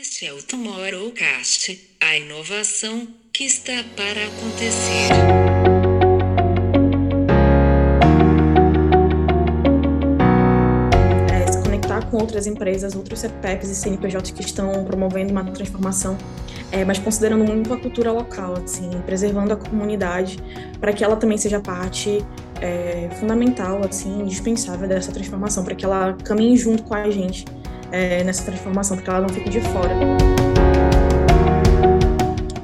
Este é o Tomorrowcast, a inovação que está para acontecer. É, se conectar com outras empresas, outros CPECs e CNPJs que estão promovendo uma transformação, é, mas considerando muito a cultura local, assim, preservando a comunidade, para que ela também seja parte é, fundamental, assim, indispensável dessa transformação, para que ela caminhe junto com a gente é, nessa transformação, para que ela não fique de fora.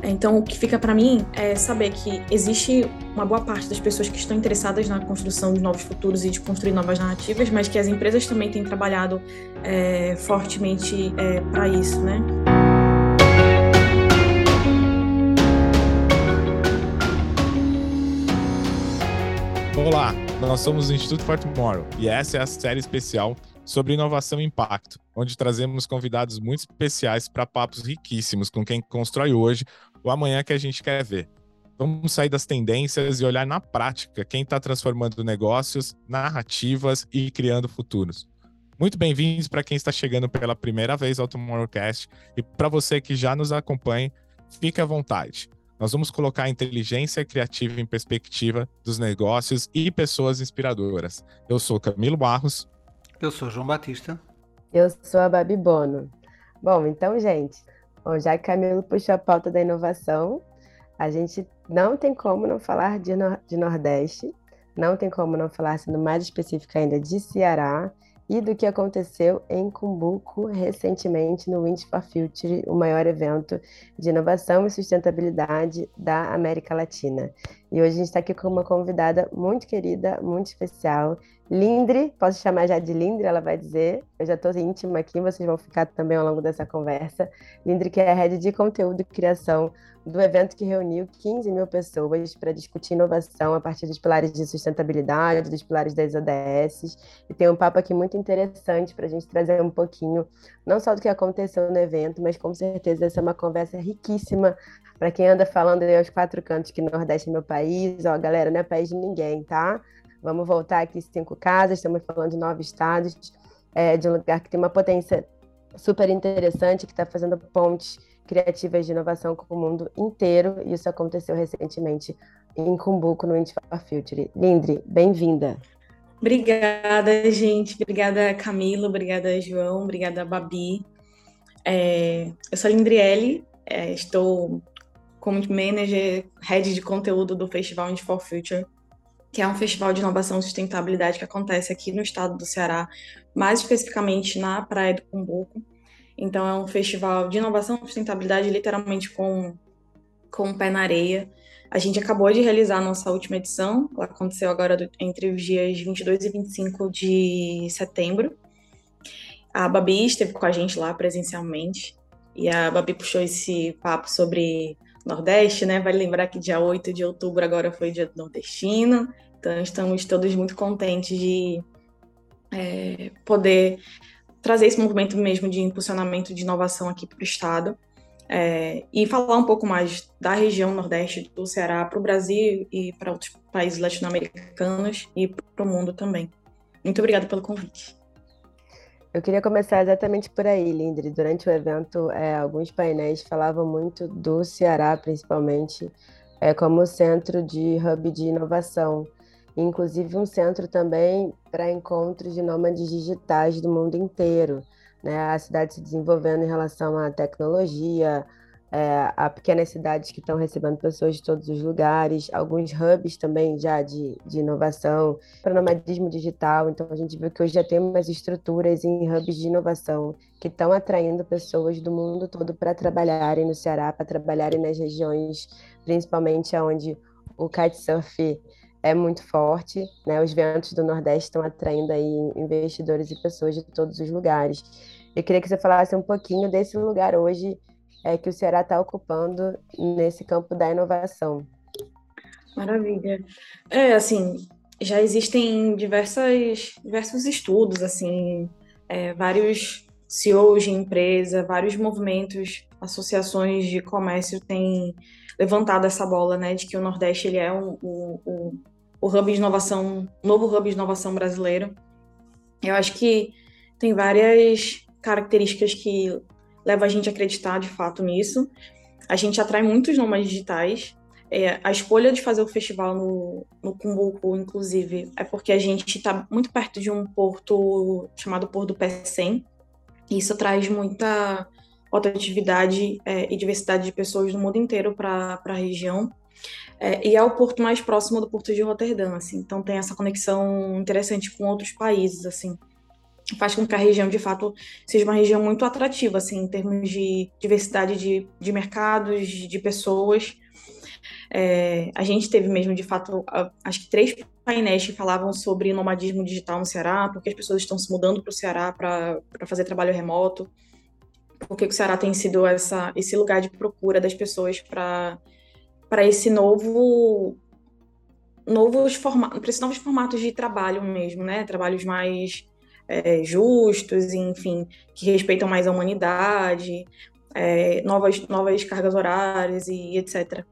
Então, o que fica para mim é saber que existe uma boa parte das pessoas que estão interessadas na construção de novos futuros e de construir novas narrativas, mas que as empresas também têm trabalhado é, fortemente é, para isso, né? Olá, nós somos o Instituto For Tomorrow e essa é a série especial sobre inovação e impacto, onde trazemos convidados muito especiais para papos riquíssimos com quem constrói hoje o amanhã que a gente quer ver. Vamos sair das tendências e olhar na prática quem está transformando negócios, narrativas e criando futuros. Muito bem-vindos para quem está chegando pela primeira vez ao Tomorrowcast e para você que já nos acompanha, fique à vontade. Nós vamos colocar a inteligência criativa em perspectiva dos negócios e pessoas inspiradoras. Eu sou Camilo Barros. Eu sou João Batista. Eu sou a Babi Bono. Bom, então, gente, bom, já que Camilo puxou a pauta da inovação, a gente não tem como não falar de, no de Nordeste, não tem como não falar, sendo mais específico ainda, de Ceará e do que aconteceu em Cumbuco recentemente no Wind for Future, o maior evento de inovação e sustentabilidade da América Latina. E hoje a gente está aqui com uma convidada muito querida, muito especial, Lindre, posso chamar já de Lindre, ela vai dizer. Eu já estou íntima aqui, vocês vão ficar também ao longo dessa conversa. Lindre, que é a rede de conteúdo e criação do evento que reuniu 15 mil pessoas para discutir inovação a partir dos pilares de sustentabilidade, dos pilares das ODS. E tem um papo aqui muito interessante para a gente trazer um pouquinho, não só do que aconteceu no evento, mas com certeza essa é uma conversa riquíssima para quem anda falando aí aos quatro cantos que Nordeste é meu país. Ó, galera, não é país de ninguém, tá? Vamos voltar aqui cinco casas, estamos falando de nove estados, é, de um lugar que tem uma potência super interessante, que está fazendo pontes criativas de inovação com o mundo inteiro, e isso aconteceu recentemente em Cumbuco, no Indy Future. Lindre, bem-vinda. Obrigada, gente. Obrigada, Camilo. Obrigada, João. Obrigada, Babi. É, eu sou a Lindriele, é, estou como manager, head de conteúdo do Festival Indy for Future que é um festival de inovação e sustentabilidade que acontece aqui no estado do Ceará, mais especificamente na Praia do Cumbuco. Então, é um festival de inovação e sustentabilidade, literalmente com, com o pé na areia. A gente acabou de realizar a nossa última edição, ela aconteceu agora do, entre os dias 22 e 25 de setembro. A Babi esteve com a gente lá presencialmente, e a Babi puxou esse papo sobre Nordeste, né? Vale lembrar que dia 8 de outubro agora foi dia nordestino, então estamos todos muito contentes de é, poder trazer esse movimento mesmo de impulsionamento de inovação aqui para o Estado. É, e falar um pouco mais da região Nordeste do Ceará para o Brasil e para outros países latino-americanos e para o mundo também. Muito obrigada pelo convite. Eu queria começar exatamente por aí, Lindre. Durante o evento, é, alguns painéis falavam muito do Ceará, principalmente, é, como centro de hub de inovação. Inclusive, um centro também para encontros de nômades digitais do mundo inteiro. Né? A cidade se desenvolvendo em relação à tecnologia, é, a pequenas cidades que estão recebendo pessoas de todos os lugares, alguns hubs também já de, de inovação, para nomadismo digital. Então, a gente viu que hoje já tem umas estruturas em hubs de inovação que estão atraindo pessoas do mundo todo para trabalharem no Ceará, para trabalharem nas regiões, principalmente onde o kitesurf é muito forte, né? Os ventos do Nordeste estão atraindo aí investidores e pessoas de todos os lugares. Eu queria que você falasse um pouquinho desse lugar hoje é, que o Ceará está ocupando nesse campo da inovação. Maravilha. É, assim, já existem diversas, diversos estudos, assim, é, vários CEOs de empresa, vários movimentos, associações de comércio têm levantado essa bola, né, de que o Nordeste ele é o, o, o hub de inovação, novo hub de inovação brasileiro. Eu acho que tem várias características que leva a gente a acreditar de fato nisso. A gente atrai muitos nômades digitais. É, a escolha de fazer o festival no, no Cumbuco, inclusive, é porque a gente está muito perto de um porto chamado Porto do. E isso traz muita rotatividade é, e diversidade de pessoas do mundo inteiro para a região. É, e é o porto mais próximo do porto de Roterdã, assim, então tem essa conexão interessante com outros países, assim faz com que a região, de fato, seja uma região muito atrativa, assim, em termos de diversidade de, de mercados, de pessoas. É, a gente teve mesmo, de fato, acho que três painéis que falavam sobre nomadismo digital no Ceará, porque as pessoas estão se mudando para o Ceará para fazer trabalho remoto, porque o Ceará tem sido essa, esse lugar de procura das pessoas para esse novo novos formatos, para esses novos formatos de trabalho mesmo, né? Trabalhos mais é, justos, enfim, que respeitam mais a humanidade, é, novas, novas cargas horárias e etc.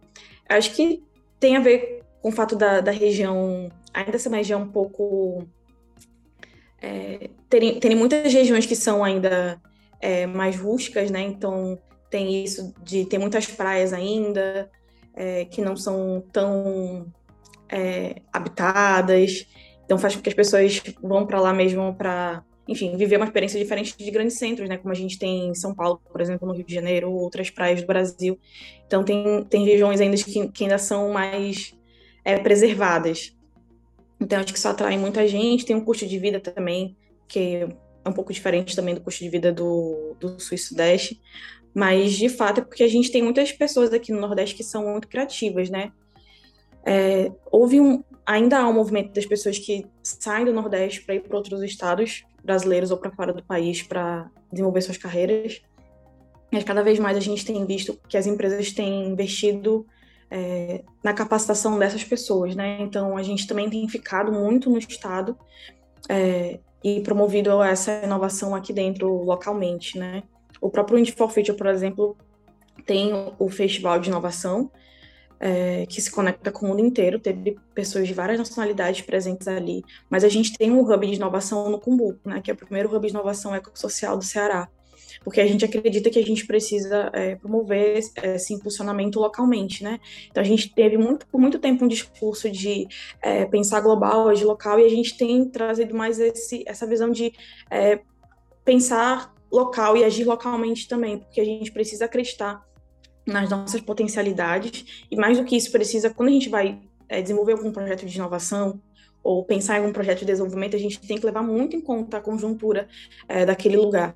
Acho que tem a ver com o fato da, da região ainda ser uma região um pouco. É, terem, terem muitas regiões que são ainda é, mais rústicas, né? Então tem isso de ter muitas praias ainda, é, que não são tão é, habitadas. Então faz com que as pessoas vão para lá mesmo para, enfim, viver uma experiência diferente de grandes centros, né? Como a gente tem em São Paulo, por exemplo, no Rio de Janeiro, ou outras praias do Brasil. Então tem, tem regiões ainda que, que ainda são mais é, preservadas. Então acho que isso atrai muita gente. Tem um custo de vida também que é um pouco diferente também do custo de vida do, do Sul e Sudeste. Mas, de fato, é porque a gente tem muitas pessoas aqui no Nordeste que são muito criativas, né? É, houve um, ainda há um movimento das pessoas que saem do Nordeste para ir para outros estados brasileiros ou para fora do país para desenvolver suas carreiras. Mas cada vez mais a gente tem visto que as empresas têm investido é, na capacitação dessas pessoas, né? Então a gente também tem ficado muito no estado é, e promovido essa inovação aqui dentro localmente, né? O próprio Indie for Future, por exemplo, tem o festival de inovação é, que se conecta com o mundo inteiro, teve pessoas de várias nacionalidades presentes ali, mas a gente tem um hub de inovação no Cumbuco, né, que é o primeiro hub de inovação ecossocial do Ceará, porque a gente acredita que a gente precisa é, promover esse impulsionamento localmente, né? Então a gente teve muito, por muito tempo um discurso de é, pensar global, agir local, e a gente tem trazido mais esse, essa visão de é, pensar local e agir localmente também, porque a gente precisa acreditar nas nossas potencialidades. E mais do que isso precisa quando a gente vai é, desenvolver algum projeto de inovação ou pensar em algum projeto de desenvolvimento a gente tem que levar muito em conta a conjuntura é, daquele lugar.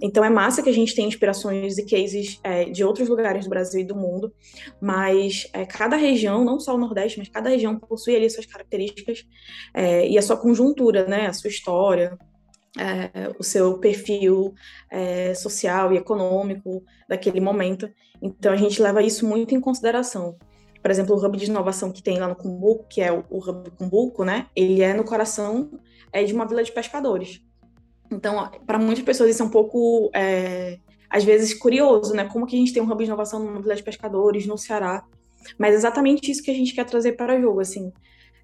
Então é massa que a gente tem inspirações e cases é, de outros lugares do Brasil e do mundo, mas é, cada região, não só o Nordeste, mas cada região possui ali suas características é, e a sua conjuntura, né, a sua história, é, o seu perfil é, social e econômico daquele momento. Então a gente leva isso muito em consideração. Por exemplo, o hub de inovação que tem lá no Cumbuco, que é o, hub Cumbuco, né? Ele é no coração é de uma vila de pescadores. Então, para muitas pessoas isso é um pouco, é, às vezes, curioso, né? Como que a gente tem um hub de inovação numa vila de pescadores no Ceará? Mas é exatamente isso que a gente quer trazer para o jogo, assim,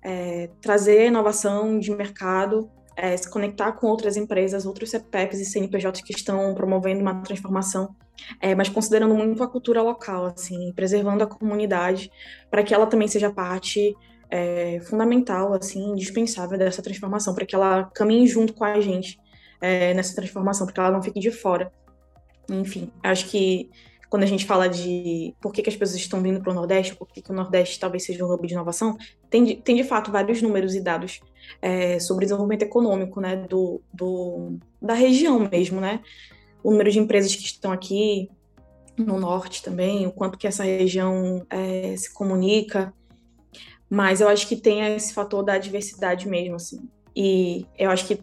é, trazer inovação de mercado é, se conectar com outras empresas, outros CPEPs e CNPJs que estão promovendo uma transformação, é, mas considerando muito a cultura local, assim, preservando a comunidade, para que ela também seja parte é, fundamental, assim, indispensável dessa transformação, para que ela caminhe junto com a gente é, nessa transformação, para que ela não fique de fora. Enfim, acho que quando a gente fala de por que, que as pessoas estão vindo para o Nordeste, por que, que o Nordeste talvez seja um hub de inovação, tem de, tem de fato vários números e dados é, sobre desenvolvimento econômico né, do, do, da região mesmo, né? O número de empresas que estão aqui no norte também, o quanto que essa região é, se comunica, mas eu acho que tem esse fator da diversidade mesmo, assim. E eu acho que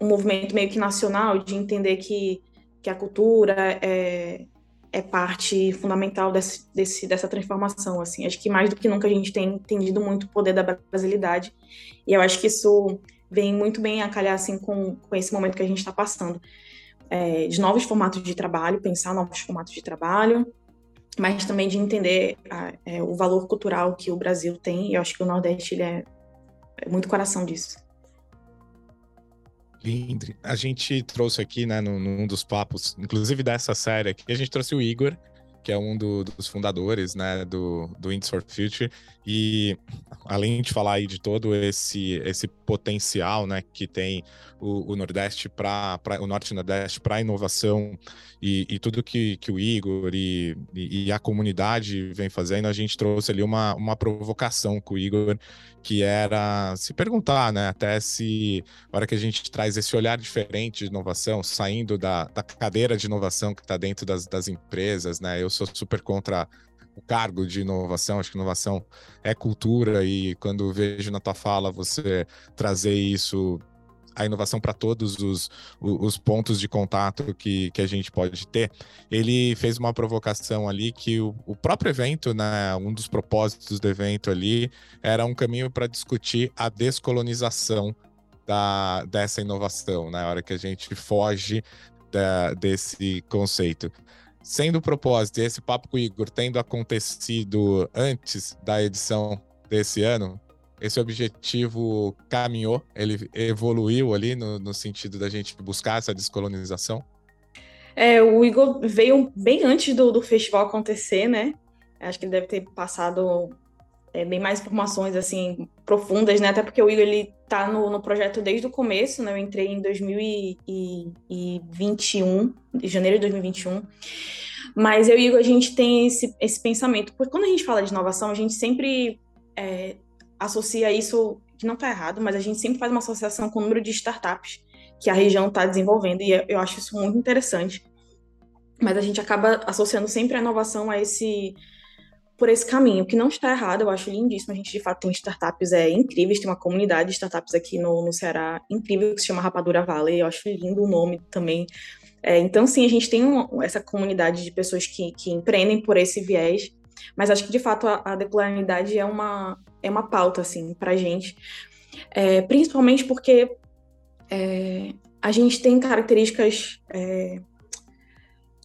um movimento meio que nacional de entender que, que a cultura é, é parte fundamental desse, desse, dessa transformação, assim. Acho que mais do que nunca a gente tem entendido muito o poder da brasilidade, e eu acho que isso vem muito bem a calhar, assim, com, com esse momento que a gente está passando. É, de novos formatos de trabalho, pensar novos formatos de trabalho, mas também de entender a, é, o valor cultural que o Brasil tem, e eu acho que o Nordeste ele é, é muito coração disso. Lindre, a gente trouxe aqui, né, num, num dos papos, inclusive dessa série aqui, a gente trouxe o Igor, que é um do, dos fundadores, né, do, do Indies for Future, e além de falar aí de todo esse, esse potencial, né, que tem o, o Nordeste para o Norte e Nordeste para inovação e, e, tudo que, que o Igor e, e, a comunidade vem fazendo, a gente trouxe ali uma, uma provocação com o Igor, que era se perguntar, né, até se, na hora que a gente traz esse olhar diferente de inovação, saindo da, da cadeira de inovação que está dentro das, das empresas, né, eu sou super contra o cargo de inovação. Acho que inovação é cultura e quando vejo na tua fala você trazer isso a inovação para todos os, os pontos de contato que, que a gente pode ter. Ele fez uma provocação ali que o, o próprio evento, né, um dos propósitos do evento ali, era um caminho para discutir a descolonização da, dessa inovação, na né, hora que a gente foge da, desse conceito. Sendo o propósito, esse papo com o Igor tendo acontecido antes da edição desse ano, esse objetivo caminhou, ele evoluiu ali no, no sentido da gente buscar essa descolonização? É, o Igor veio bem antes do, do festival acontecer, né? Acho que ele deve ter passado é, bem mais informações assim profundas, né? Até porque o Igor ele tá no, no projeto desde o começo, né? Eu entrei em 2021, em janeiro de 2021. Mas eu e o Igor, a gente tem esse, esse pensamento. Porque quando a gente fala de inovação, a gente sempre é, associa isso, que não está errado, mas a gente sempre faz uma associação com o número de startups que a região está desenvolvendo. E eu acho isso muito interessante. Mas a gente acaba associando sempre a inovação a esse por esse caminho, que não está errado, eu acho lindíssimo. A gente, de fato, tem startups é, incríveis, tem uma comunidade de startups aqui no, no Ceará incrível que se chama Rapadura Valley. Eu acho lindo o nome também. É, então, sim, a gente tem essa comunidade de pessoas que, que empreendem por esse viés, mas acho que, de fato, a, a decolaridade é uma, é uma pauta, assim, para a gente. É, principalmente porque é, a gente tem características é,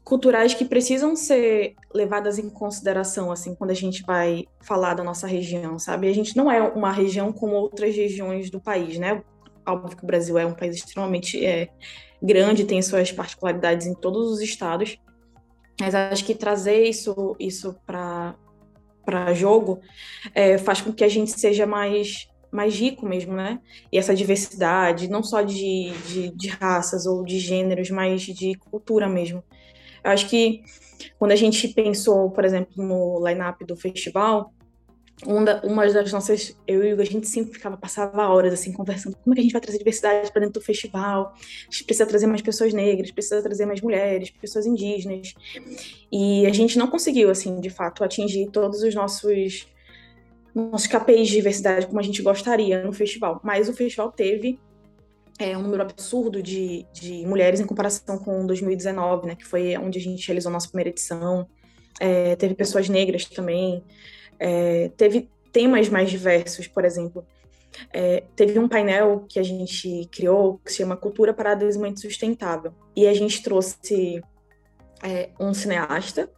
culturais que precisam ser levadas em consideração, assim, quando a gente vai falar da nossa região, sabe? A gente não é uma região como outras regiões do país, né? Óbvio que o Brasil é um país extremamente é, grande, tem suas particularidades em todos os estados, mas acho que trazer isso, isso para jogo é, faz com que a gente seja mais mais rico mesmo, né? E essa diversidade, não só de, de, de raças ou de gêneros, mas de cultura mesmo. Eu acho que quando a gente pensou, por exemplo, no line-up do festival, uma, uma das nossas, eu e o a gente sempre ficava, passava horas assim, conversando, como é que a gente vai trazer diversidade para dentro do festival, a gente precisa trazer mais pessoas negras, precisa trazer mais mulheres, pessoas indígenas, e a gente não conseguiu, assim, de fato, atingir todos os nossos nossos KPIs de diversidade como a gente gostaria no festival, mas o festival teve é, um número absurdo de, de mulheres em comparação com 2019, né, que foi onde a gente realizou a nossa primeira edição. É, teve pessoas negras também, é, teve temas mais diversos, por exemplo. É, teve um painel que a gente criou que se chama Cultura para Desenvolvimento Sustentável. E a gente trouxe é, um cineasta,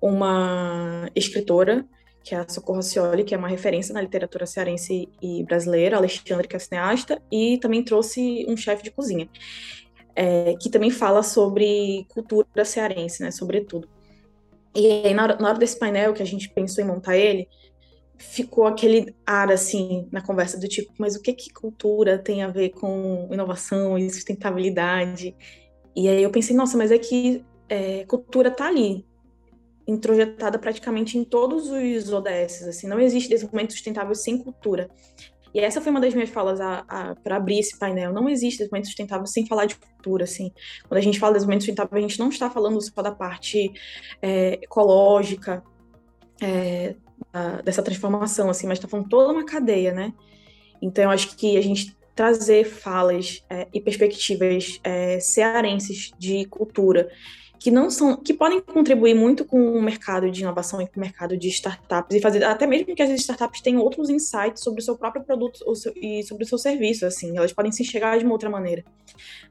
uma escritora que é a Socorro Cioli, que é uma referência na literatura cearense e brasileira, Alexandre, que é cineasta, e também trouxe um chefe de cozinha, é, que também fala sobre cultura cearense, né, sobretudo. E aí, na hora, desse painel que a gente pensou em montar ele, ficou aquele ar, assim, na conversa do tipo, mas o que que cultura tem a ver com inovação e sustentabilidade? E aí eu pensei, nossa, mas é que é, cultura tá ali, introjetada praticamente em todos os ODS, assim, não existe desenvolvimento sustentável sem cultura. E essa foi uma das minhas falas para abrir esse painel. Não existe desenvolvimento sustentável sem falar de cultura, assim. Quando a gente fala de desenvolvimento sustentável, a gente não está falando só da parte é, ecológica é, da, dessa transformação, assim, mas está falando toda uma cadeia, né? Então, eu acho que a gente trazer falas é, e perspectivas é, cearenses de cultura que não são, que podem contribuir muito com o mercado de inovação e com o mercado de startups e fazer até mesmo que as startups tenham outros insights sobre o seu próprio produto seu, e sobre o seu serviço, assim, elas podem se enxergar de uma outra maneira.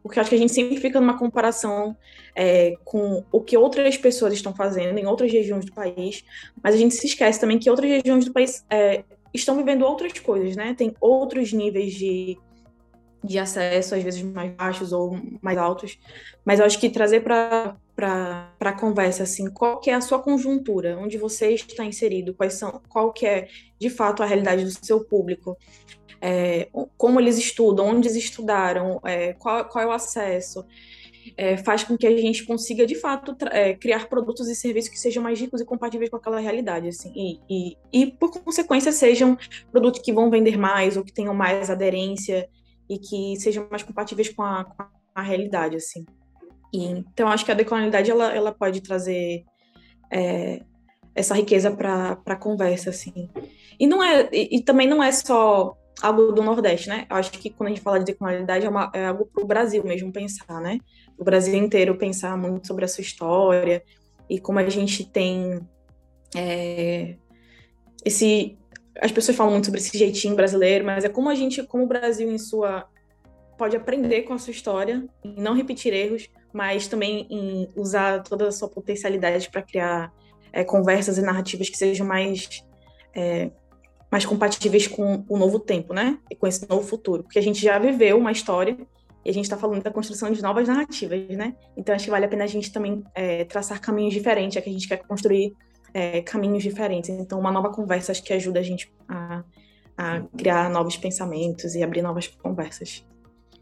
Porque eu acho que a gente sempre fica numa comparação é, com o que outras pessoas estão fazendo em outras regiões do país, mas a gente se esquece também que outras regiões do país é, estão vivendo outras coisas, né? Tem outros níveis de de acesso, às vezes mais baixos ou mais altos, mas eu acho que trazer para a conversa assim, qual que é a sua conjuntura, onde você está inserido, quais são, qual que é de fato a realidade do seu público, é, como eles estudam, onde eles estudaram, é, qual, qual é o acesso, é, faz com que a gente consiga de fato é, criar produtos e serviços que sejam mais ricos e compatíveis com aquela realidade, assim, e, e, e por consequência sejam produtos que vão vender mais ou que tenham mais aderência e que sejam mais compatíveis com a, com a realidade, assim. Então, acho que a decolonialidade, ela, ela pode trazer é, essa riqueza para a conversa, assim. E, não é, e, e, também não é só algo do Nordeste, né? Eu acho que quando a gente fala de decolonialidade, é, uma, é algo para o Brasil mesmo pensar, né? O Brasil inteiro pensar muito sobre a sua história e como a gente tem é, esse as pessoas falam muito sobre esse jeitinho brasileiro, mas é como a gente, como o Brasil em sua pode aprender com a sua história não repetir erros, mas também em usar toda a sua potencialidade para criar é, conversas e narrativas que sejam mais é, mais compatíveis com o novo tempo, né? E com esse novo futuro, porque a gente já viveu uma história e a gente está falando da construção de novas narrativas, né? Então acho que vale a pena a gente também é, traçar caminhos diferentes, é que a gente quer construir é, caminhos diferentes. Então, uma nova conversa acho que ajuda a gente a, a criar novos pensamentos e abrir novas conversas.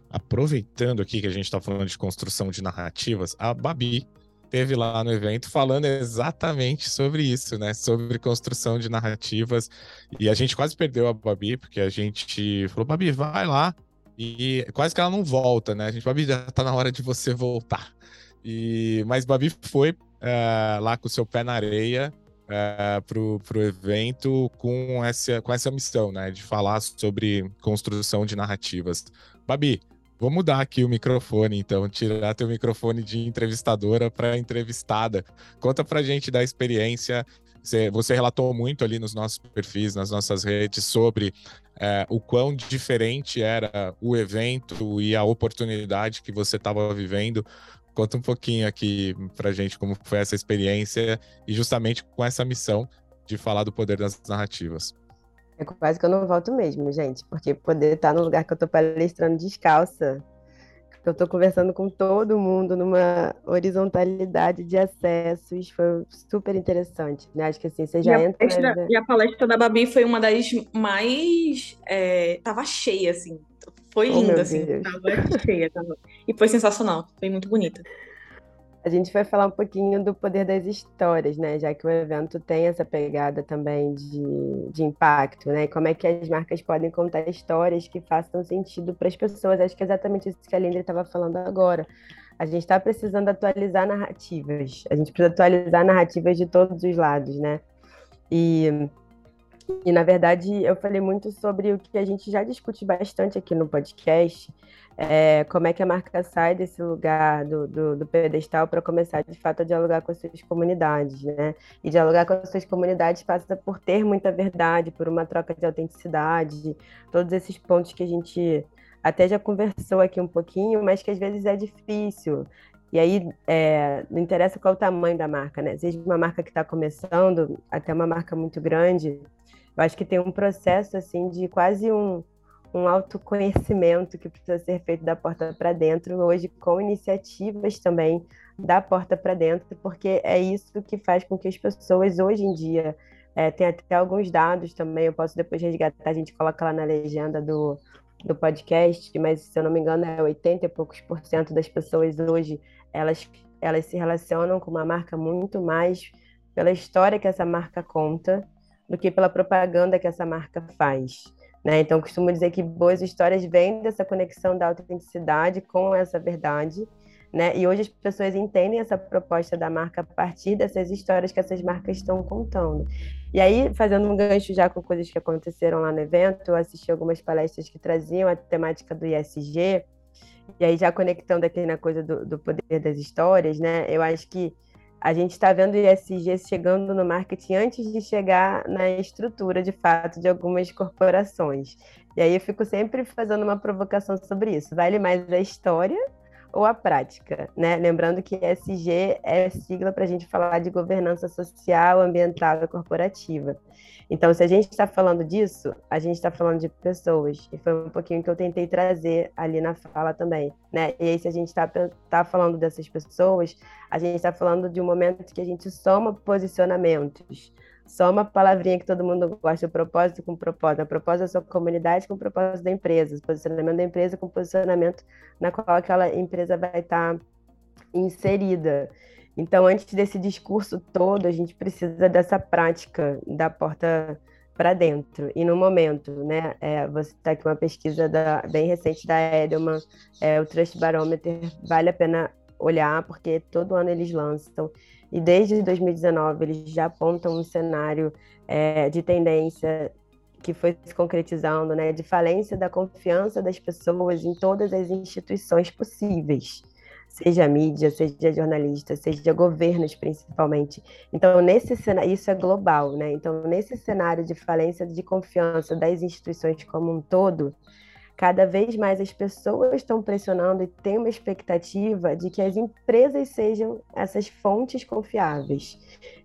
Aproveitando aqui que a gente está falando de construção de narrativas, a Babi teve lá no evento falando exatamente sobre isso, né? Sobre construção de narrativas. E a gente quase perdeu a Babi, porque a gente falou, Babi, vai lá. E quase que ela não volta, né? A gente, Babi, já tá na hora de você voltar. E, mas Babi foi uh, lá com o seu pé na areia uh, pro, pro evento com essa, com essa missão, né? De falar sobre construção de narrativas. Babi, vou mudar aqui o microfone, então, tirar teu microfone de entrevistadora para entrevistada. Conta pra gente da experiência. Você, relatou muito ali nos nossos perfis, nas nossas redes, sobre é, o quão diferente era o evento e a oportunidade que você estava vivendo. Conta um pouquinho aqui pra gente como foi essa experiência e justamente com essa missão de falar do poder das narrativas. É quase que eu não volto mesmo, gente, porque poder estar no lugar que eu estou palestrando descalça, que eu estou conversando com todo mundo numa horizontalidade de acessos, foi super interessante, né? Acho que assim, você já e entra... Palestra, E a palestra da Babi foi uma das mais... É, tava cheia, assim, foi oh, linda, assim. Tava cheia, tava. E foi sensacional, foi muito bonita. A gente vai falar um pouquinho do poder das histórias, né? Já que o evento tem essa pegada também de, de impacto, né? Como é que as marcas podem contar histórias que façam sentido para as pessoas. Acho que é exatamente isso que a Linda estava falando agora. A gente está precisando atualizar narrativas. A gente precisa atualizar narrativas de todos os lados, né? E e, na verdade, eu falei muito sobre o que a gente já discute bastante aqui no podcast, é, como é que a marca sai desse lugar do, do, do pedestal para começar, de fato, a dialogar com as suas comunidades, né? E dialogar com as suas comunidades passa por ter muita verdade, por uma troca de autenticidade, todos esses pontos que a gente até já conversou aqui um pouquinho, mas que às vezes é difícil. E aí, é, não interessa qual o tamanho da marca, né? Seja uma marca que está começando, até uma marca muito grande, eu acho que tem um processo assim de quase um, um autoconhecimento que precisa ser feito da porta para dentro, hoje com iniciativas também da porta para dentro, porque é isso que faz com que as pessoas hoje em dia é, tem até alguns dados também, eu posso depois resgatar, a gente coloca lá na legenda do, do podcast, mas se eu não me engano é 80 e poucos por cento das pessoas hoje, elas, elas se relacionam com uma marca muito mais pela história que essa marca conta do que pela propaganda que essa marca faz. Né? Então, costumo dizer que boas histórias vêm dessa conexão da autenticidade com essa verdade. Né? E hoje as pessoas entendem essa proposta da marca a partir dessas histórias que essas marcas estão contando. E aí, fazendo um gancho já com coisas que aconteceram lá no evento, eu assisti algumas palestras que traziam a temática do ISG, e aí já conectando aqui na coisa do, do poder das histórias, né? Eu acho que a gente está vendo o chegando no marketing antes de chegar na estrutura, de fato, de algumas corporações. E aí eu fico sempre fazendo uma provocação sobre isso. Vale mais a história ou a prática, né? Lembrando que SG é sigla para a gente falar de governança social, ambiental e corporativa. Então, se a gente está falando disso, a gente está falando de pessoas. E foi um pouquinho que eu tentei trazer ali na fala também, né? E aí, se a gente está tá falando dessas pessoas, a gente está falando de um momento que a gente soma posicionamentos. Soma a palavrinha que todo mundo gosta, o propósito com o propósito. A propósito da sua comunidade com o propósito da empresa. O posicionamento da empresa com o posicionamento na qual aquela empresa vai estar tá inserida. Então, antes desse discurso todo, a gente precisa dessa prática da porta para dentro. E no momento, né, é, você está aqui uma pesquisa da, bem recente da Edelman, é, o Trust Barometer, vale a pena olhar, porque todo ano eles lançam. E desde 2019 eles já apontam um cenário é, de tendência que foi se concretizando, né, de falência da confiança das pessoas em todas as instituições possíveis seja mídia, seja jornalista, seja governos principalmente. Então, nesse cenário, isso é global, né? Então, nesse cenário de falência de confiança das instituições como um todo, cada vez mais as pessoas estão pressionando e têm uma expectativa de que as empresas sejam essas fontes confiáveis,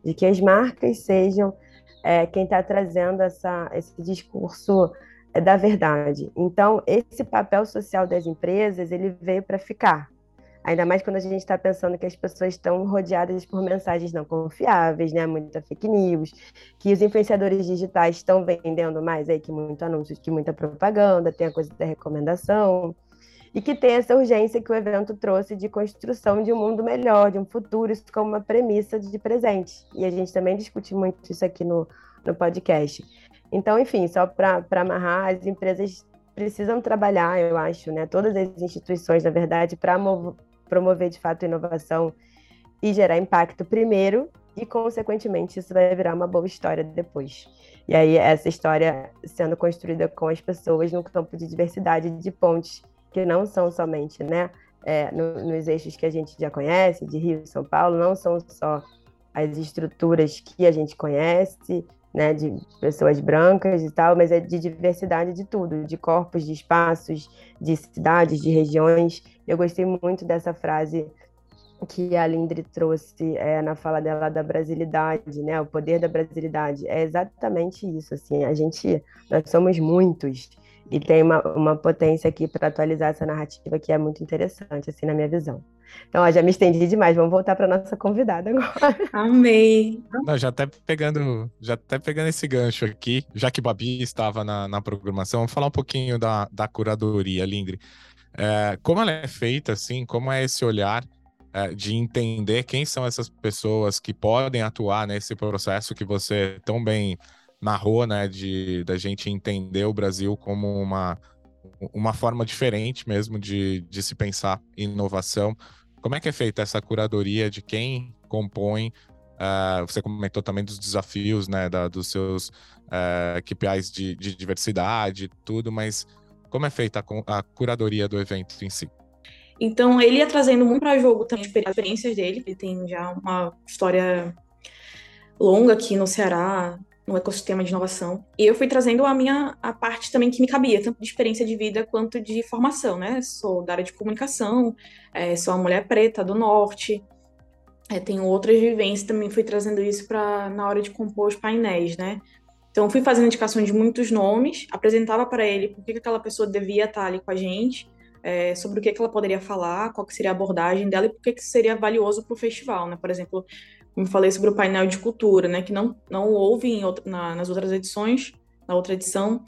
de que as marcas sejam é, quem está trazendo essa, esse discurso é, da verdade. Então, esse papel social das empresas ele veio para ficar. Ainda mais quando a gente está pensando que as pessoas estão rodeadas por mensagens não confiáveis, né? Muita fake news, que os influenciadores digitais estão vendendo mais aí que muito anúncios, que muita propaganda, tem a coisa da recomendação. E que tem essa urgência que o evento trouxe de construção de um mundo melhor, de um futuro, isso como uma premissa de presente. E a gente também discute muito isso aqui no, no podcast. Então, enfim, só para amarrar, as empresas precisam trabalhar, eu acho, né? Todas as instituições, na verdade, para promover de fato inovação e gerar impacto primeiro, e consequentemente isso vai virar uma boa história depois. E aí essa história sendo construída com as pessoas no campo de diversidade de pontes que não são somente, né, é, no, nos eixos que a gente já conhece, de Rio São Paulo, não são só as estruturas que a gente conhece, né, de pessoas brancas e tal, mas é de diversidade de tudo, de corpos, de espaços, de cidades, de regiões. Eu gostei muito dessa frase que a Lindri trouxe é, na fala dela da brasilidade, né, o poder da brasilidade. É exatamente isso, assim, a gente, nós somos muitos e tem uma, uma potência aqui para atualizar essa narrativa que é muito interessante, assim, na minha visão. Então, ó, já me estendi demais. Vamos voltar para nossa convidada agora. Amei. Não, já até pegando, já até pegando esse gancho aqui, já que Babi estava na, na programação, vamos falar um pouquinho da, da curadoria, Lindre. É, como ela é feita, assim, como é esse olhar é, de entender quem são essas pessoas que podem atuar nesse processo que você tão bem narrou, né, de da gente entender o Brasil como uma uma forma diferente mesmo de, de se pensar inovação. Como é que é feita essa curadoria de quem compõe? Uh, você comentou também dos desafios, né, da, dos seus uh, KPIs de, de, diversidade, tudo, mas como é feita a, curadoria do evento em si? Então, ele ia trazendo muito para jogo também as experiências dele. Ele tem já uma história longa aqui no Ceará, no ecossistema de inovação. E eu fui trazendo a minha a parte também que me cabia, tanto de experiência de vida quanto de formação, né? Sou da área de comunicação, é, sou uma mulher preta do norte, é, tenho outras vivências, também fui trazendo isso para na hora de compor os painéis, né? Então fui fazendo indicações de muitos nomes, apresentava para ele por que, que aquela pessoa devia estar ali com a gente, é, sobre o que, que ela poderia falar, qual seria a abordagem dela e por que, que seria valioso para o festival, né? Por exemplo, como falei sobre o painel de cultura, né, que não, não houve outra, na, nas outras edições, na outra edição,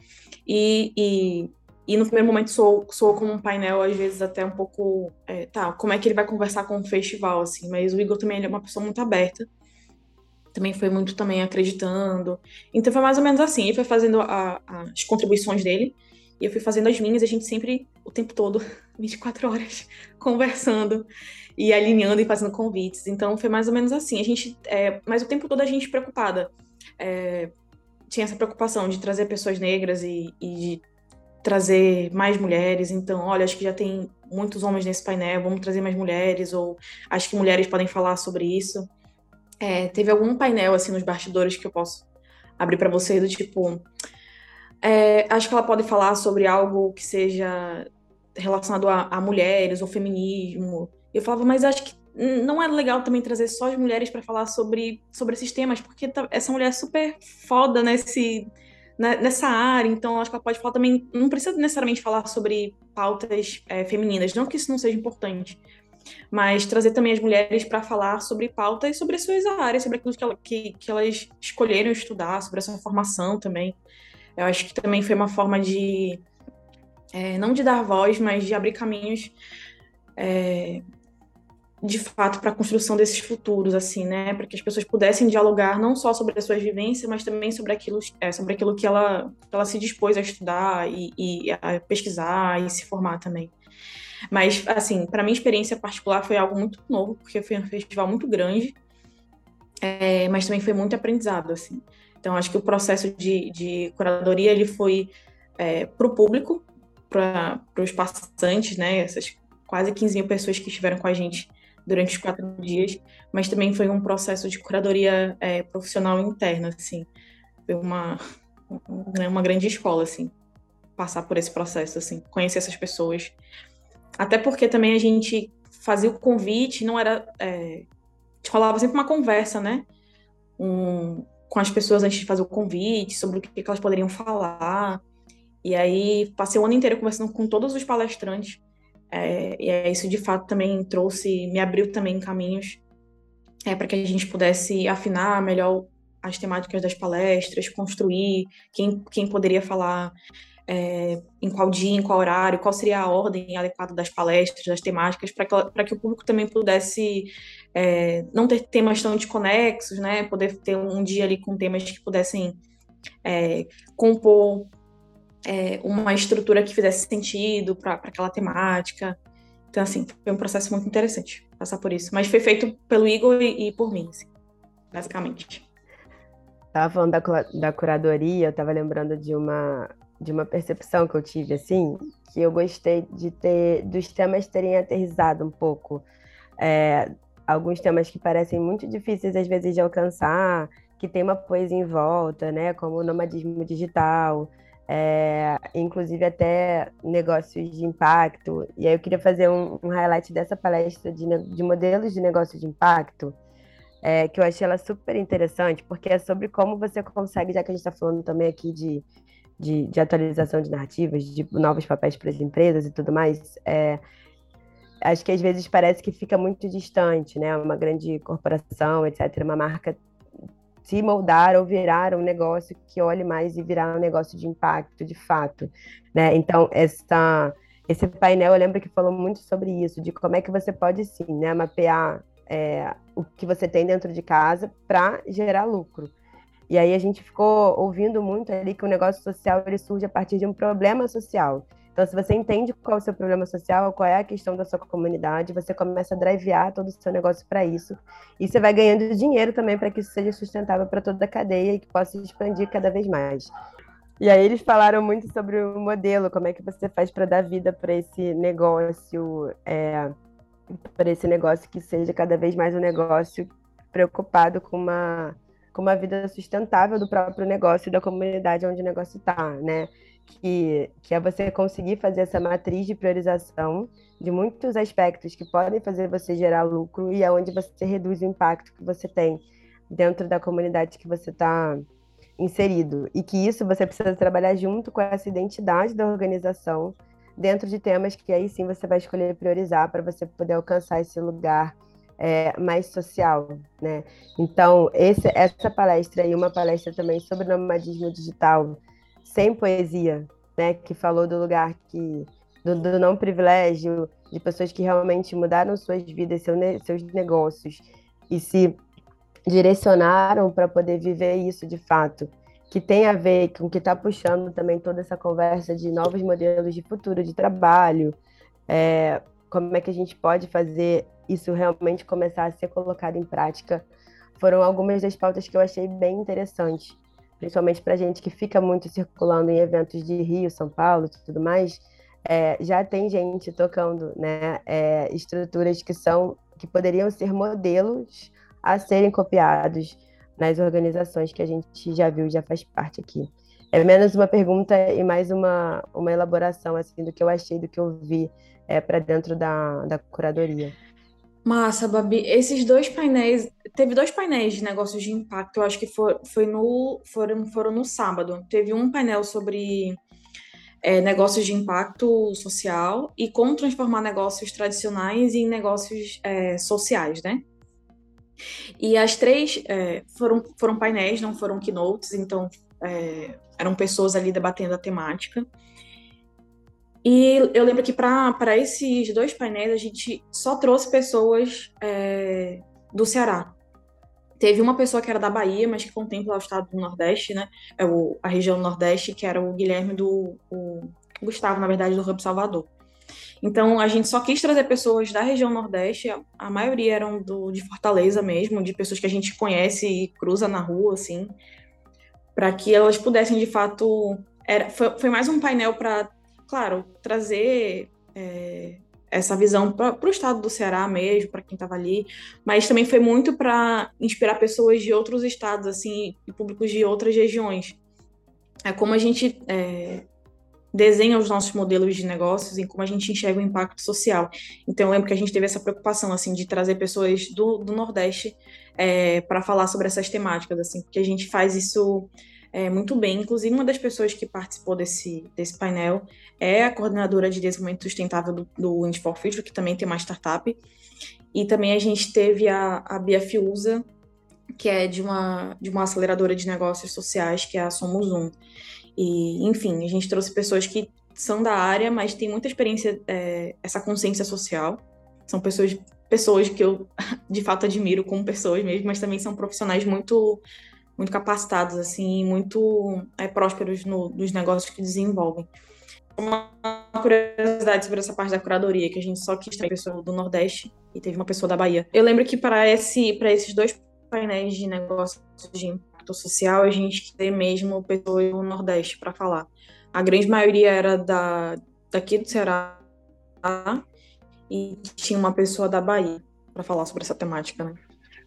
e, e, e, no primeiro momento sou, sou como um painel, às vezes até um pouco, é, tá, como é que ele vai conversar com o festival, assim, mas o Igor também é uma pessoa muito aberta, também foi muito também acreditando, então foi mais ou menos assim, ele foi fazendo a, as contribuições dele, e eu fui fazendo as minhas, a gente sempre, o tempo todo, 24 horas, conversando e alinhando e fazendo convites. Então foi mais ou menos assim. A gente, é, mas o tempo todo a gente preocupada. É, tinha essa preocupação de trazer pessoas negras e, e de trazer mais mulheres. Então, olha, acho que já tem muitos homens nesse painel, vamos trazer mais mulheres, ou acho que mulheres podem falar sobre isso. É, teve algum painel assim nos bastidores que eu posso abrir para vocês do tipo é, acho que ela pode falar sobre algo que seja relacionado a, a mulheres ou feminismo. Eu falava, mas acho que não é legal também trazer só as mulheres para falar sobre, sobre esses temas, porque essa mulher é super foda nesse, né, nessa área, então acho que ela pode falar também, não precisa necessariamente falar sobre pautas é, femininas, não que isso não seja importante, mas trazer também as mulheres para falar sobre pautas sobre as suas áreas, sobre aquilo que, ela, que, que elas escolheram estudar, sobre a sua formação também. Eu acho que também foi uma forma de, é, não de dar voz, mas de abrir caminhos é, de fato para a construção desses futuros, assim, né, para que as pessoas pudessem dialogar não só sobre as suas vivências, mas também sobre aquilo, é, sobre aquilo que ela, ela se dispôs a estudar e, e a pesquisar e se formar também. Mas, assim, para minha experiência particular foi algo muito novo, porque foi um festival muito grande, é, mas também foi muito aprendizado, assim. Então, acho que o processo de, de curadoria ele foi é, para o público, para os passantes, né, essas quase 15 mil pessoas que estiveram com a gente durante os quatro dias, mas também foi um processo de curadoria é, profissional interna, assim. Foi uma, uma grande escola, assim, passar por esse processo, assim, conhecer essas pessoas. Até porque também a gente fazia o convite, não era... É, rolava sempre uma conversa, né? Um, com as pessoas antes de fazer o convite, sobre o que, que elas poderiam falar. E aí passei o ano inteiro conversando com todos os palestrantes é, e é, isso de fato também trouxe, me abriu também caminhos é, para que a gente pudesse afinar melhor as temáticas das palestras, construir quem, quem poderia falar é, em qual dia, em qual horário, qual seria a ordem adequada das palestras, das temáticas, para que, o público também pudesse é, não ter temas tão desconexos, né? Poder ter um dia ali com temas que pudessem é, compor é, uma estrutura que fizesse sentido para aquela temática. Então, assim, foi um processo muito interessante passar por isso. Mas foi feito pelo Igor e, e por mim, assim, basicamente. Tava falando da, da curadoria, eu tava lembrando de uma, de uma percepção que eu tive, assim, que eu gostei de ter, dos temas terem aterrizado um pouco. É, alguns temas que parecem muito difíceis, às vezes, de alcançar, que tem uma poesia em volta, né, como o nomadismo digital, é, inclusive até negócios de impacto. E aí eu queria fazer um, um highlight dessa palestra de, de, modelos de negócio de impacto, é, que eu achei ela super interessante, porque é sobre como você consegue, já que a gente está falando também aqui de, de, de, atualização de narrativas, de novos papéis para as empresas e tudo mais, é, acho que às vezes parece que fica muito distante, né? Uma grande corporação, etc., uma marca se moldar ou virar um negócio que olhe mais e virar um negócio de impacto, de fato, né? Então, essa, esse painel, eu lembro que falou muito sobre isso, de como é que você pode, sim, né, mapear é, o que você tem dentro de casa para gerar lucro. E aí a gente ficou ouvindo muito ali que o negócio social ele surge a partir de um problema social. Então, se você entende qual é o seu problema social, qual é a questão da sua comunidade, você começa a drivear todo o seu negócio para isso. E você vai ganhando dinheiro também para que isso seja sustentável para toda a cadeia e que possa expandir cada vez mais. E aí eles falaram muito sobre o modelo, como é que você faz para dar vida para esse negócio, é, para esse negócio que seja cada vez mais um negócio preocupado com uma, com uma vida sustentável do próprio negócio e da comunidade onde o negócio está, né? que, que é você conseguir fazer essa matriz de priorização de muitos aspectos que podem fazer você gerar lucro e aonde é você reduz o impacto que você tem dentro da comunidade que você está inserido. E que isso você precisa trabalhar junto com essa identidade da organização dentro de temas que aí sim você vai escolher priorizar para você poder alcançar esse lugar é, mais social, né? Então, esse, essa palestra e uma palestra também sobre nomadismo digital sem poesia, né? Que falou do lugar que do, do não privilégio, de pessoas que realmente mudaram suas vidas, seu, seus negócios e se direcionaram para poder viver isso de fato, que tem a ver com que está puxando também toda essa conversa de novos modelos de futuro de trabalho, é, como é que a gente pode fazer isso realmente começar a ser colocado em prática, foram algumas das pautas que eu achei bem interessantes principalmente para gente que fica muito circulando em eventos de Rio, São Paulo, tudo mais, é, já tem gente tocando, né, é, estruturas que são que poderiam ser modelos a serem copiados nas organizações que a gente já viu, já faz parte aqui. é menos uma pergunta e mais uma, uma elaboração assim do que eu achei, do que eu vi é, para dentro da, da curadoria. Massa, Babi. Esses dois painéis, teve dois painéis de negócios de impacto, eu acho que foi, foi no, foram, foram no sábado. Teve um painel sobre é, negócios de impacto social e como transformar negócios tradicionais em negócios é, sociais, né? E as três é, foram, foram painéis, não foram keynotes, então é, eram pessoas ali debatendo a temática. E eu lembro que para esses dois painéis a gente só trouxe pessoas é, do Ceará. Teve uma pessoa que era da Bahia, mas que contempla o estado do Nordeste, né? É o, a região Nordeste, que era o Guilherme do. O Gustavo, na verdade, do Hub Salvador. Então, a gente só quis trazer pessoas da região Nordeste, a, maioria eram do, de Fortaleza mesmo, de pessoas que a gente conhece e cruza na rua, assim, para que elas pudessem, de fato. Era, foi, foi mais um painel para claro, trazer é, essa visão para o estado do Ceará mesmo, para quem estava ali, mas também foi muito para inspirar pessoas de outros estados, assim, e públicos de outras regiões. É como a gente é, desenha os nossos modelos de negócios e como a gente enxerga o impacto social. Então, eu lembro que a gente teve essa preocupação, assim, de trazer pessoas do, do Nordeste é, para falar sobre essas temáticas, assim, porque a gente faz isso é, muito bem. Inclusive, uma das pessoas que participou desse, desse painel é a coordenadora de desenvolvimento sustentável do, do Wind for Future, que também tem uma startup. E também a gente teve a, a Bia Fiuza, que é de uma, de uma aceleradora de negócios sociais, que é a Somos Um. E, enfim, a gente trouxe pessoas que são da área, mas têm muita experiência, é, essa consciência social. São pessoas, pessoas que eu, de fato, admiro como pessoas mesmo, mas também são profissionais muito muito capacitados, assim, muito é, prósperos no, nos negócios que desenvolvem. Uma curiosidade sobre essa parte da curadoria, que a gente só quis ter pessoa do Nordeste e teve uma pessoa da Bahia. Eu lembro que para esse, para esses dois painéis de negócios de impacto social, a gente ter mesmo pessoas do Nordeste para falar. A grande maioria era da, daqui do Ceará e tinha uma pessoa da Bahia para falar sobre essa temática, né?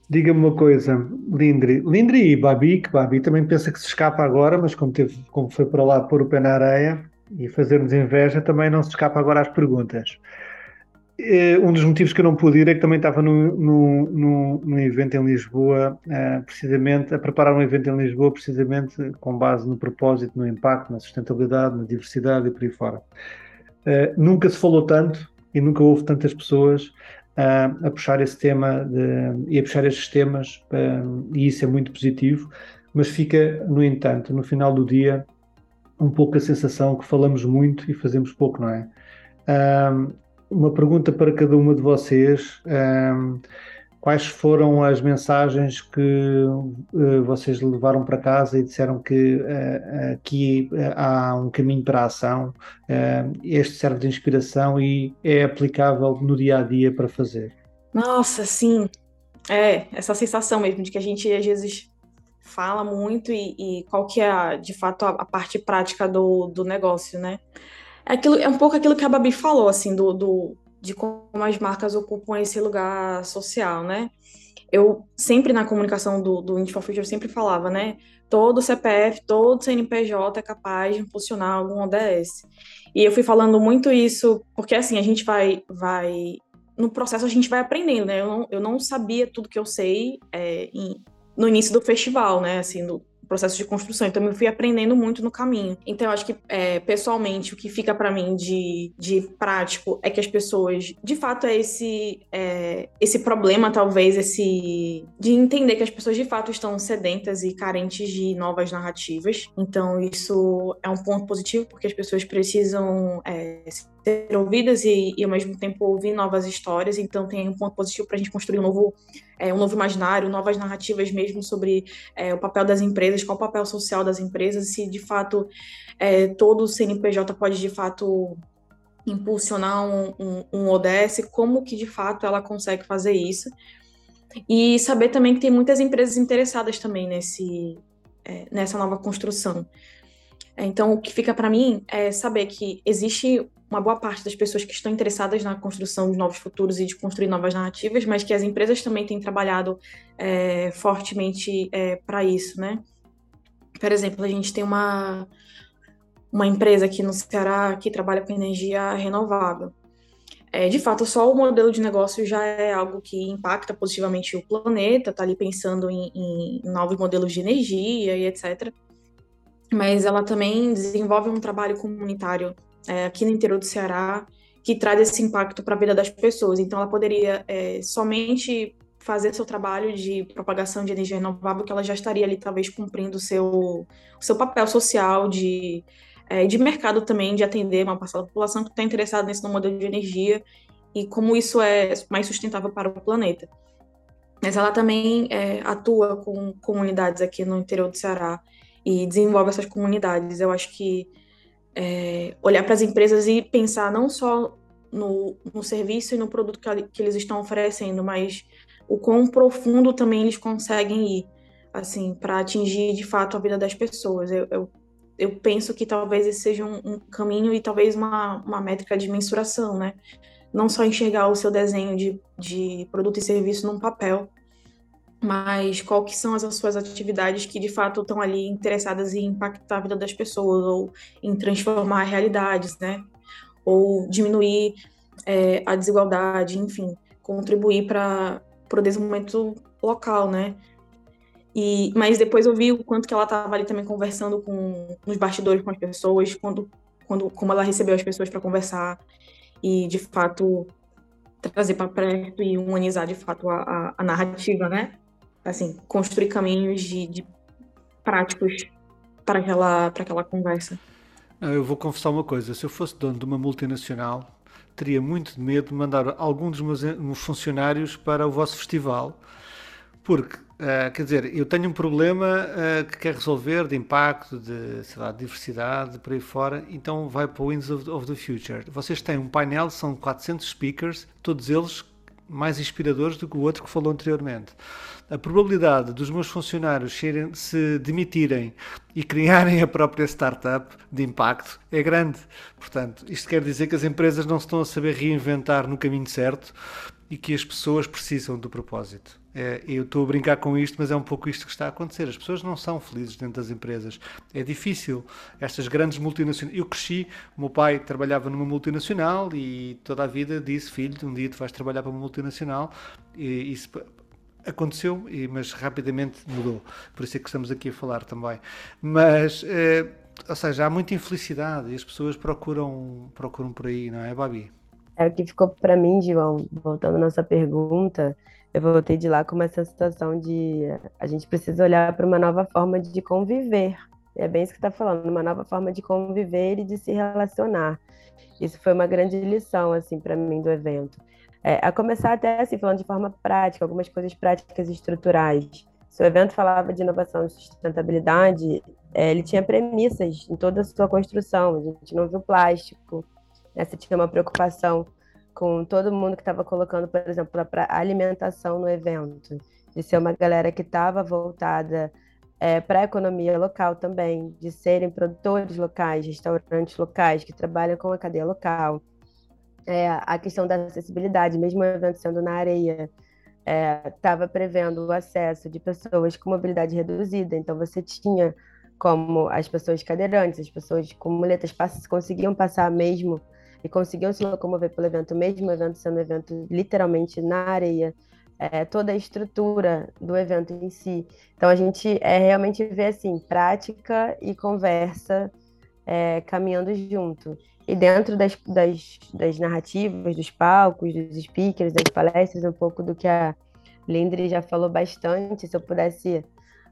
Diga-me uma coisa, Lindri. Lindri e Babi, que Babi também pensa que se escapa agora, mas como, teve, como foi para lá pôr o pé na areia e fazer-nos inveja, também não se escapa agora às perguntas. Eh, um dos motivos que eu não pude ir é que também estava no evento em Lisboa, uh, precisamente, a preparar um evento em Lisboa, precisamente com base no propósito, no impacto, na sustentabilidade, na diversidade e por aí fora. Uh, nunca se falou tanto e nunca houve tantas pessoas a puxar esse tema de, e a puxar estes temas, e isso é muito positivo, mas fica, no entanto, no final do dia, um pouco a sensação que falamos muito e fazemos pouco, não é? Uma pergunta para cada uma de vocês quais foram as mensagens que uh, vocês levaram para casa e disseram que uh, aqui uh, há um caminho para a ação, este serve de inspiração e é aplicável no dia a dia para fazer? Nossa, sim. É, essa sensação mesmo de que a gente às vezes fala muito e, e qual que é, de fato, a, a, parte prática do, do negócio, né? É, aquilo, é um pouco aquilo que a Babi falou, assim, do, do de como as marcas ocupam esse lugar social, né? Eu sempre na comunicação do, do Indie for Future, sempre falava, né? Todo CPF, todo CNPJ é capaz de impulsionar algum ODS. E eu fui falando muito isso, porque assim, a gente vai, vai no processo a gente vai aprendendo, né? Eu não, eu não sabia tudo que eu sei é, em, no início do festival, né? Assim, no, processo de construção. Então, eu fui aprendendo muito no caminho. Então, eu acho que, é, pessoalmente, o que fica para mim de, de prático é que as pessoas, de fato, é esse, é, esse problema, talvez, esse de entender que as pessoas, de fato, estão sedentas e carentes de novas narrativas. Então, isso é um ponto positivo, porque as pessoas precisam é, ser ouvidas e, e, ao mesmo tempo ouvir novas histórias. Então tem um ponto positivo para a gente construir um novo, é, um novo imaginário, novas narrativas mesmo sobre é, o papel das empresas, qual o papel social das empresas, se de fato é, todo CNPJ pode de fato impulsionar um, um, um ODS, como que de fato ela consegue fazer isso. E saber também que tem muitas empresas interessadas também nesse, é, nessa nova construção. Então, o que fica para mim é saber que existe uma boa parte das pessoas que estão interessadas na construção de novos futuros e de construir novas narrativas, mas que as empresas também têm trabalhado é, fortemente é, para isso, né? Por exemplo, a gente tem uma, uma empresa aqui no Ceará que trabalha com energia renovável. É, de fato, só o modelo de negócio já é algo que impacta positivamente o planeta, está ali pensando em, em, novos modelos de energia e etc. Mas ela também desenvolve um trabalho comunitário é, aqui no interior do Ceará que traz esse impacto para a vida das pessoas. Então, ela poderia é, somente fazer seu trabalho de propagação de energia renovável, que ela já estaria ali, talvez, cumprindo o seu, seu papel social de é, de mercado também, de atender uma parcela da população que está interessada nesse modelo de energia e como isso é mais sustentável para o planeta. Mas ela também é, atua com comunidades aqui no interior do Ceará e desenvolve essas comunidades. Eu acho que é, olhar para as empresas e pensar não só no, no serviço e no produto que, que, eles estão oferecendo, mas o quão profundo também eles conseguem ir, assim, para atingir de fato a vida das pessoas. Eu, eu eu penso que talvez esse seja um, um, caminho e talvez uma, uma métrica de mensuração, né? Não só enxergar o seu desenho de, de produto e serviço num papel, mas qual que são as suas atividades que de fato estão ali interessadas em impactar a vida das pessoas ou em transformar realidades, né? Ou diminuir é, a desigualdade, enfim, contribuir para o desenvolvimento local, né? E, mas depois eu vi o quanto que ela estava ali também conversando com nos bastidores com as pessoas, quando, quando como ela recebeu as pessoas para conversar e de fato trazer para perto e humanizar de fato a, a, a, narrativa, né? Assim, construir caminhos de, de práticos para aquela para aquela conversa. Eu vou confessar uma coisa: se eu fosse dono de uma multinacional, teria muito medo de mandar algum dos meus funcionários para o vosso festival, porque Uh, quer dizer, eu tenho um problema uh, que quer resolver de impacto, de sei lá, diversidade, por aí fora, então vai para o Winds of, of, the Future. Vocês têm um painel, são 400 speakers, todos eles mais inspiradores do que o outro que falou anteriormente. A probabilidade dos meus funcionários se demitirem e criarem a própria startup de impacto é grande. Portanto, isto quer dizer que as empresas não se estão a saber reinventar no caminho certo e que as pessoas precisam do propósito. É, eu estou a brincar com isto, mas é um pouco isto que está a acontecer. As pessoas não são felizes dentro das empresas. É difícil. Estas grandes multinacionais. Eu cresci, o meu pai trabalhava numa multinacional e toda a vida disse: Filho, um dia tu vais trabalhar para uma multinacional. E isso aconteceu, mas rapidamente mudou. Por isso é que estamos aqui a falar também. Mas. É, ou seja, há muita infelicidade e as pessoas procuram, procuram por aí, não é, Babi? É o que ficou para mim, João, voltando à nossa pergunta, eu voltei de lá com uma sensação de a gente precisa olhar para uma nova forma de conviver. É bem isso que está falando, uma nova forma de conviver e de se relacionar. Isso foi uma grande lição assim para mim do evento. É, a começar até assim falando de forma prática, algumas coisas práticas e estruturais. Se o evento falava de inovação e sustentabilidade, é, ele tinha premissas em toda a sua construção. A gente não viu plástico. Né? Você tinha uma preocupação com todo mundo que estava colocando, por exemplo, para alimentação no evento, de ser uma galera que estava voltada é, para a economia local também, de serem produtores locais, restaurantes locais que trabalham com a cadeia local. É, a questão da acessibilidade, mesmo o evento sendo na areia, estava é, prevendo o acesso de pessoas com mobilidade reduzida, então você tinha como as pessoas cadeirantes, as pessoas com muletas conseguiam passar mesmo e conseguiam se locomover pelo evento, mesmo o evento sendo um evento literalmente na areia, é, toda a estrutura do evento em si. Então a gente é, realmente vê assim, prática e conversa é, caminhando junto. E dentro das, das, das, narrativas, dos palcos, dos speakers, das palestras, um pouco do que a Lindri já falou bastante, se eu pudesse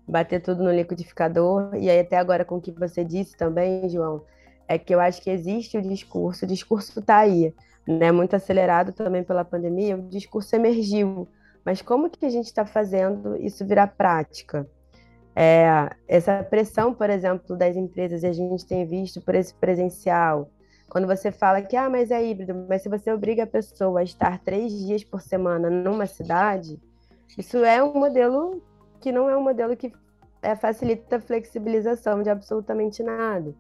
bater tudo no liquidificador, e aí até agora com o que você disse também, João, é que eu acho que existe o discurso, o discurso está aí, né? Muito acelerado também pela pandemia, o discurso emergiu. Mas como que a gente está fazendo isso virar prática? É, essa pressão, por exemplo, das empresas, a gente tem visto por esse presencial. Quando você fala que, ah, mas é híbrido, mas se você obriga a pessoa a estar três dias por semana numa cidade, isso é um modelo que não é um modelo que é, facilita a flexibilização de absolutamente nada.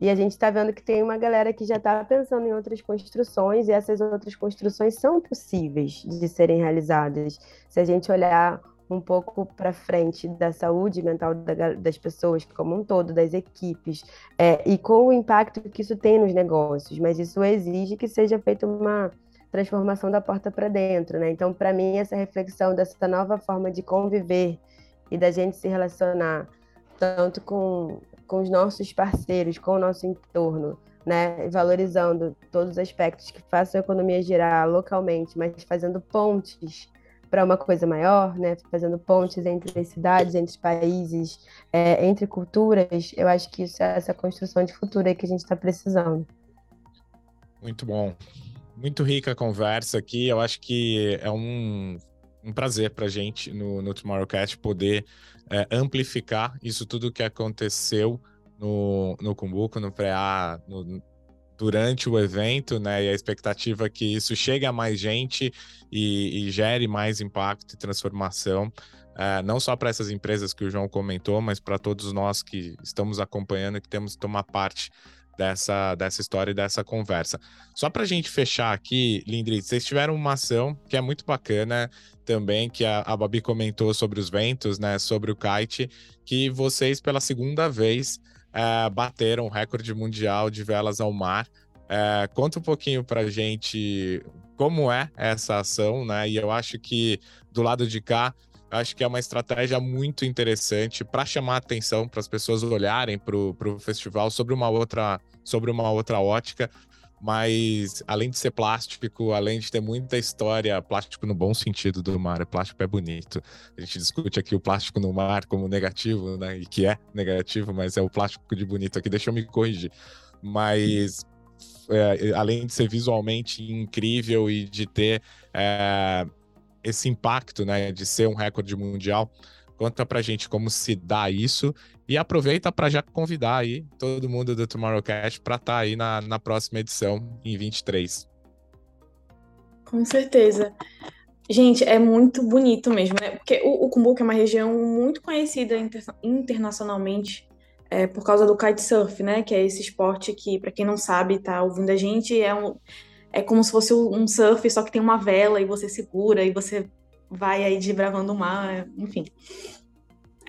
E a gente está vendo que tem uma galera que já está pensando em outras construções, e essas outras construções são possíveis de serem realizadas. Se a gente olhar um pouco para frente da saúde mental das pessoas como um todo, das equipes, é, e com o impacto que isso tem nos negócios, mas isso exige que seja feita uma transformação da porta para dentro, né? Então, para mim, essa reflexão dessa nova forma de conviver e da gente se relacionar tanto com, com os nossos parceiros, com o nosso entorno, né? Valorizando todos os aspectos que façam a economia girar localmente, mas fazendo pontes para uma coisa maior, né? Fazendo pontes entre cidades, entre países, é, entre culturas. Eu acho que isso é essa construção de futuro aí que a gente está precisando. Muito bom. Muito rica a conversa aqui. Eu acho que é um, um prazer para a gente no, no Tomorrowcast poder é, amplificar isso tudo que aconteceu no, no Cumbuco, no pré-A, durante o evento, né? E a expectativa é que isso chegue a mais gente e, e gere mais impacto e transformação, uh, não só para essas empresas que o João comentou, mas para todos nós que estamos acompanhando e que temos que tomar parte dessa, dessa história e dessa conversa. Só para a gente fechar aqui, Lindri, vocês tiveram uma ação que é muito bacana também, que a, a Babi comentou sobre os ventos, né? Sobre o kite, que vocês pela segunda vez é, bateram o recorde mundial de velas ao mar. É, conta um pouquinho para gente como é essa ação, né? E eu acho que do lado de cá, acho que é uma estratégia muito interessante para chamar atenção para as pessoas olharem para o festival sobre uma outra sobre uma outra ótica mas além de ser plástico, além de ter muita história, plástico no bom sentido do mar, plástico é bonito. A gente discute aqui o plástico no mar como negativo, né? E que é negativo, mas é o plástico de bonito aqui, deixa eu me corrigir. Mas é, além de ser visualmente incrível e de ter é, esse impacto, né? De ser um recorde mundial, Conta pra gente como se dá isso e aproveita para já convidar aí todo mundo do Tomorrowcast para estar tá aí na, na próxima edição, em 23. Com certeza. Gente, é muito bonito mesmo, né? Porque o, o Cumbuco é uma região muito conhecida inter, internacionalmente é, por causa do kitesurf, né? Que é esse esporte que, para quem não sabe, tá ouvindo a gente, é, um, é como se fosse um surf, só que tem uma vela e você segura e você vai aí desbravando o mar, enfim.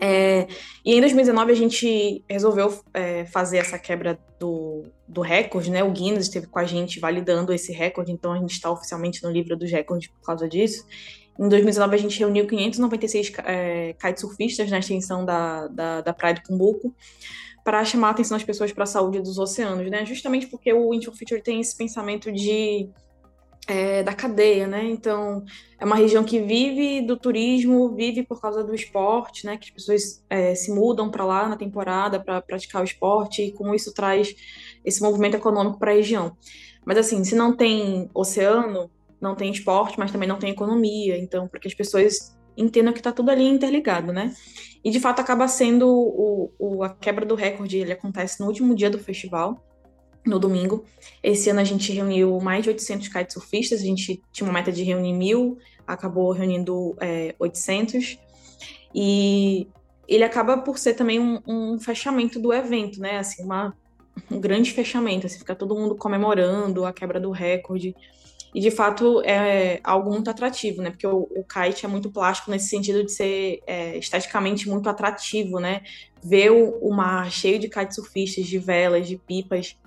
É, e em 2019 a gente resolveu é, fazer essa quebra do, do recorde, né? O Guinness esteve com a gente validando esse recorde, então a gente está oficialmente no livro dos recordes por causa disso. Em 2019 a gente reuniu 596 é, kitesurfistas na extensão da, da, da Praia do Cumbuco para chamar a atenção das pessoas para a saúde dos oceanos, né? Justamente porque o Inter Future tem esse pensamento de é, da cadeia, né? Então, é uma região que vive do turismo, vive por causa do esporte, né? Que as pessoas é, se mudam para lá na temporada para praticar o esporte e como isso traz esse movimento econômico para a região. Mas, assim, se não tem oceano, não tem esporte, mas também não tem economia. Então, para que as pessoas entendam que está tudo ali interligado, né? E, de fato, acaba sendo o, o, a quebra do recorde. Ele acontece no último dia do festival no domingo. Esse ano a gente reuniu mais de 800 kitesurfistas, a gente tinha uma meta de reunir mil, acabou reunindo é, 800. E ele acaba por ser também um, um, fechamento do evento, né? Assim, uma, um grande fechamento, assim, fica todo mundo comemorando a quebra do recorde. E de fato é algo muito atrativo, né? Porque o, o kite é muito plástico nesse sentido de ser é, esteticamente muito atrativo, né? Ver o, o mar cheio de kitesurfistas, de velas, de pipas,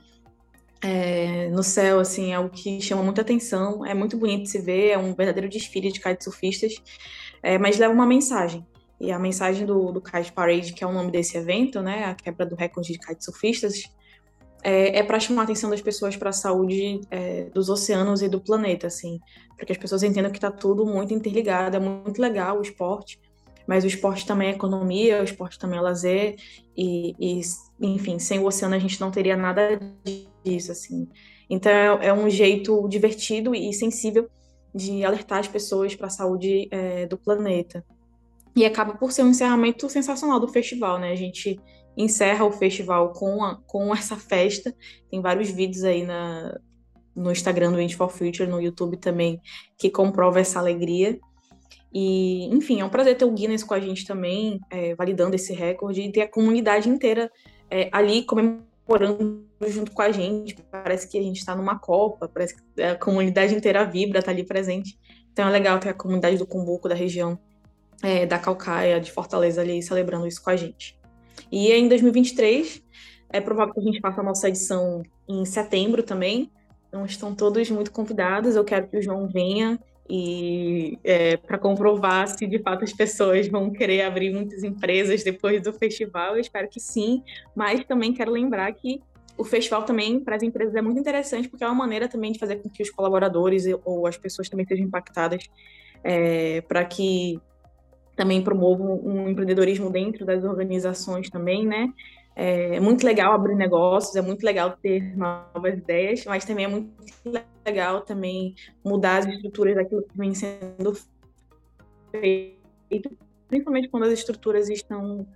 é, no céu, assim, é o que chama muita atenção. É muito bonito de se ver, é um verdadeiro desfile de kitesurfistas, é, mas leva uma mensagem. E a mensagem do, do Kite Parade, que é o nome desse evento, né, a quebra do recorde de kitesurfistas, é, é para chamar a atenção das pessoas para a saúde é, dos oceanos e do planeta, assim, para que as pessoas entendam que está tudo muito interligado, é muito legal o esporte, mas o esporte também é economia, o esporte também é lazer, e, e enfim, sem o oceano a gente não teria nada disso, assim. Então é, é um jeito divertido e sensível de alertar as pessoas para a saúde é, do planeta. E acaba por ser um encerramento sensacional do festival, né? A gente encerra o festival com, a, com essa festa. Tem vários vídeos aí na, no Instagram do Wind for Future, no YouTube também, que comprova essa alegria. E, enfim, é um prazer ter o Guinness com a gente também, é, validando esse recorde, e ter a comunidade inteira é, ali comemorando junto com a gente. Parece que a gente está numa Copa, parece que a comunidade inteira vibra, está ali presente. Então é legal ter a comunidade do Cumbuco, da região, é, da Calcaia, de Fortaleza, ali celebrando isso com a gente. E em 2023, é provável que a gente faça a nossa edição em setembro também. Então, estão todos muito convidados. Eu quero que o João venha e é, para comprovar se de fato as pessoas vão querer abrir muitas empresas depois do festival. Eu espero que sim, mas também quero lembrar que o festival também para as empresas é muito interessante porque é uma maneira também de fazer com que os colaboradores ou as pessoas também sejam impactadas é, para que também promovam um empreendedorismo dentro das organizações também, né? É muito legal abrir negócios, é muito legal ter novas ideias, mas também é muito legal também mudar as estruturas daquilo que vem sendo feito, principalmente quando as estruturas estão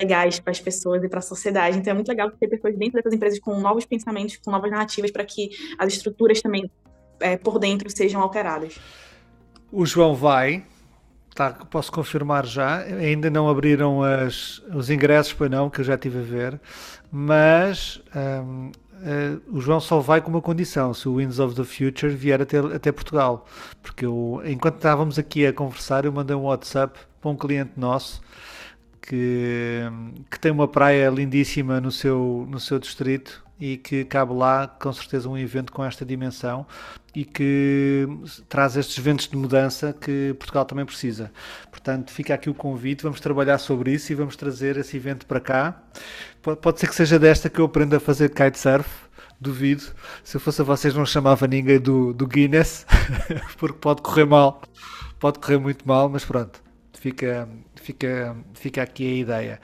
legais para as pessoas e para a sociedade. Então é muito legal ter pessoas dentro dessas empresas com novos pensamentos, com novas narrativas para que as estruturas também é, por dentro sejam alteradas. O João vai, tá, posso confirmar já. Ainda não abriram as, os ingressos, para não, que eu já estive a ver, mas um, uh, eh, o João só vai com uma condição: se o Winds of the Future vier até, até Portugal. Porque eu, enquanto estávamos aqui a conversar, eu mandei um WhatsApp para um cliente nosso que, que tem uma praia lindíssima no seu, no seu distrito e que cabe lá com certeza um evento com esta dimensão e que traz estes ventos de mudança que Portugal também precisa. Portanto, fica aqui o convite, vamos trabalhar sobre isso e vamos trazer esse evento para cá. Pode ser que seja desta que eu aprenda a fazer kitesurf, duvido. Se eu fosse a vocês não chamava ninguém do, do Guinness, porque pode correr mal, pode correr muito mal, mas pronto, fica, fica, fica aqui a ideia.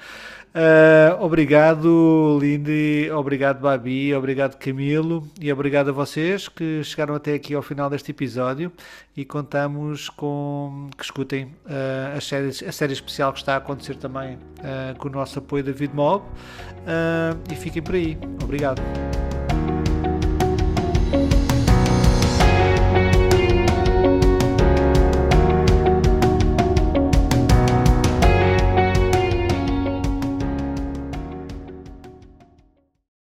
Uh, obrigado, Lindy, obrigado, Babi, obrigado, Camilo, e obrigado a vocês que chegaram até aqui ao final deste episódio e contamos com que escutem uh, a, série, a série especial que está a acontecer também uh, com o nosso apoio da VidMob e fiquem por aí. Obrigado.